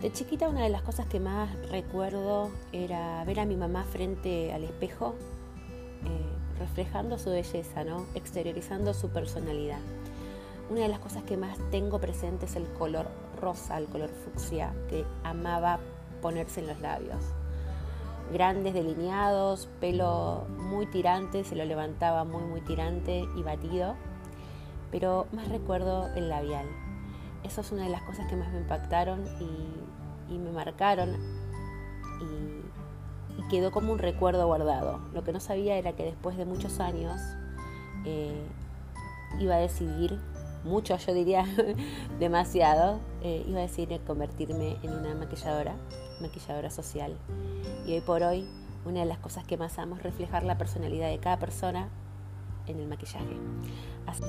De chiquita una de las cosas que más recuerdo era ver a mi mamá frente al espejo, eh, reflejando su belleza, ¿no? exteriorizando su personalidad. Una de las cosas que más tengo presente es el color rosa, el color fucsia, que amaba ponerse en los labios. Grandes delineados, pelo muy tirante, se lo levantaba muy muy tirante y batido, pero más recuerdo el labial. Eso es una de las cosas que más me impactaron y y me marcaron y, quedó como un recuerdo guardado. Lo que no sabía era que después de muchos años eh, iba a decidir, mucho yo diría demasiado, eh, iba a decidir convertirme en una maquilladora, maquilladora social. Y hoy por hoy una de las cosas que más amo es reflejar la personalidad de cada persona en el maquillaje. Así